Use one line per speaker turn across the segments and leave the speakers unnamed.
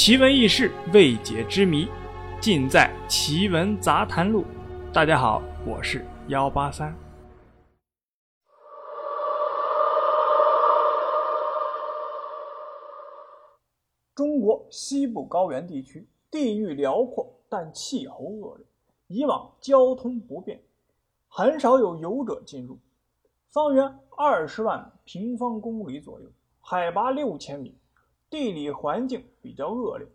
奇闻异事、未解之谜，尽在《奇闻杂谈录》。大家好，我是幺八三。中国西部高原地区地域辽阔，但气候恶劣，以往交通不便，很少有游者进入。方圆二十万平方公里左右，海拔六千米。地理环境比较恶劣，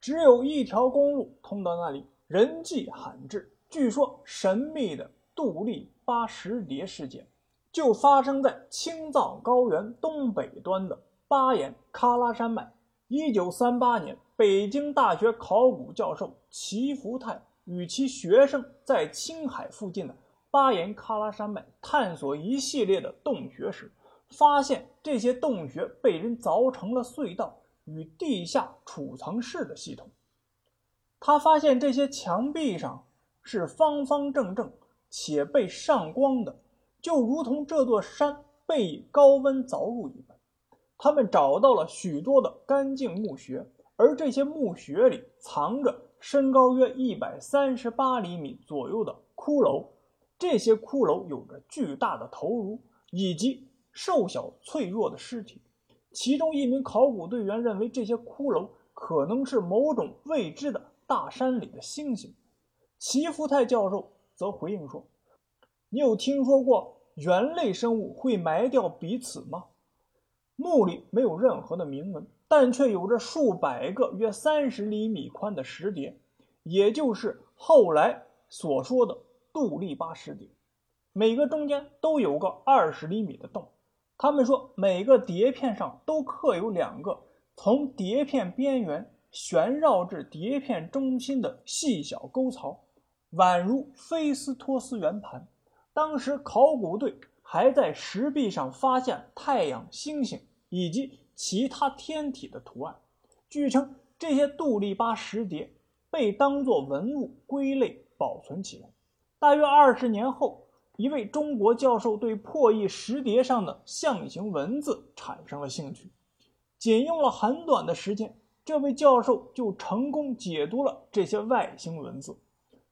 只有一条公路通到那里，人迹罕至。据说神秘的杜立巴石蝶事件就发生在青藏高原东北端的巴颜喀拉山脉。一九三八年，北京大学考古教授齐福泰与其学生在青海附近的巴颜喀拉山脉探索一系列的洞穴时。发现这些洞穴被人凿成了隧道与地下储藏室的系统。他发现这些墙壁上是方方正正且被上光的，就如同这座山被高温凿入一般。他们找到了许多的干净墓穴，而这些墓穴里藏着身高约一百三十八厘米左右的骷髅。这些骷髅有着巨大的头颅以及。瘦小脆弱的尸体，其中一名考古队员认为这些骷髅可能是某种未知的大山里的猩猩。齐福泰教授则回应说：“你有听说过猿类生物会埋掉彼此吗？墓里没有任何的铭文，但却有着数百个约三十厘米宽的石碟，也就是后来所说的杜立巴石碟，每个中间都有个二十厘米的洞。”他们说，每个碟片上都刻有两个从碟片边缘旋绕至碟片中心的细小沟槽，宛如菲斯托斯圆盘。当时考古队还在石壁上发现太阳、星星以及其他天体的图案。据称，这些杜立巴石碟被当作文物归类保存起来。大约二十年后。一位中国教授对破译石碟上的象形文字产生了兴趣，仅用了很短的时间，这位教授就成功解读了这些外星文字。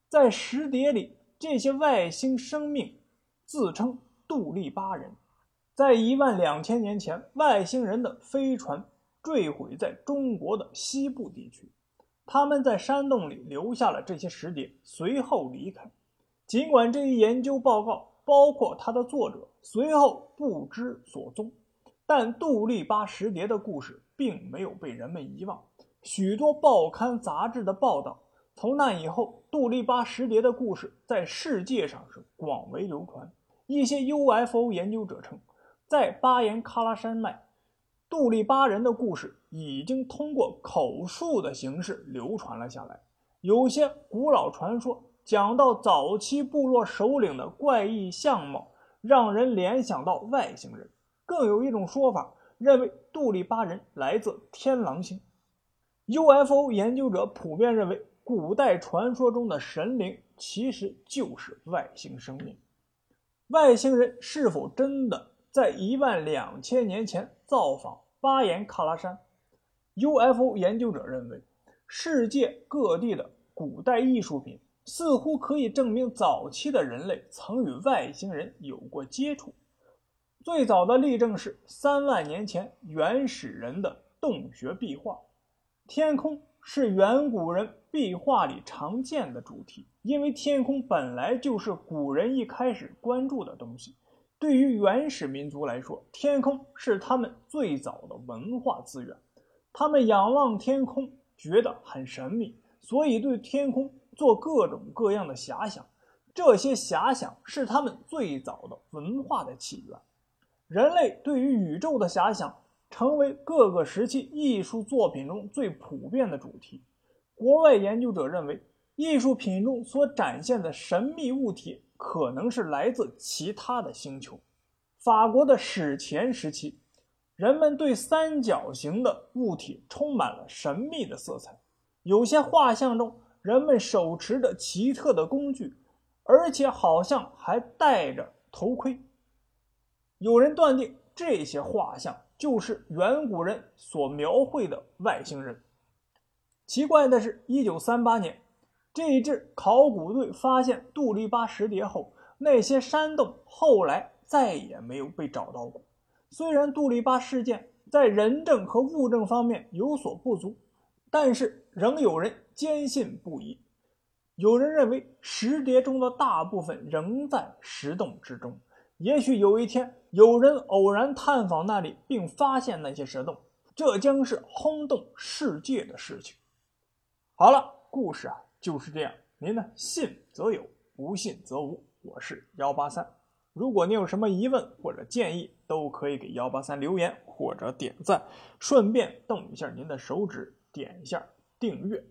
在石碟里，这些外星生命自称杜立巴人。在一万两千年前，外星人的飞船坠毁在中国的西部地区，他们在山洞里留下了这些石碟，随后离开。尽管这一研究报告包括它的作者随后不知所踪，但杜立巴石碟的故事并没有被人们遗忘。许多报刊杂志的报道，从那以后，杜立巴石碟的故事在世界上是广为流传。一些 UFO 研究者称，在巴颜喀拉山脉，杜立巴人的故事已经通过口述的形式流传了下来。有些古老传说。讲到早期部落首领的怪异相貌，让人联想到外星人。更有一种说法认为杜立巴人来自天狼星。UFO 研究者普遍认为，古代传说中的神灵其实就是外星生命。外星人是否真的在一万两千年前造访巴颜喀拉山？UFO 研究者认为，世界各地的古代艺术品。似乎可以证明早期的人类曾与外星人有过接触。最早的例证是三万年前原始人的洞穴壁画。天空是远古人壁画里常见的主题，因为天空本来就是古人一开始关注的东西。对于原始民族来说，天空是他们最早的文化资源。他们仰望天空，觉得很神秘，所以对天空。做各种各样的遐想，这些遐想是他们最早的文化的起源。人类对于宇宙的遐想，成为各个时期艺术作品中最普遍的主题。国外研究者认为，艺术品中所展现的神秘物体可能是来自其他的星球。法国的史前时期，人们对三角形的物体充满了神秘的色彩，有些画像中。人们手持着奇特的工具，而且好像还戴着头盔。有人断定这些画像就是远古人所描绘的外星人。奇怪的是，一九三八年，这一支考古队发现杜丽巴石碟后，那些山洞后来再也没有被找到过。虽然杜丽巴事件在人证和物证方面有所不足，但是仍有人坚信不疑。有人认为石碟中的大部分仍在石洞之中，也许有一天有人偶然探访那里并发现那些石洞，这将是轰动世界的事情。好了，故事啊就是这样，您呢信则有，不信则无。我是幺八三，如果您有什么疑问或者建议，都可以给幺八三留言或者点赞，顺便动一下您的手指，点一下订阅。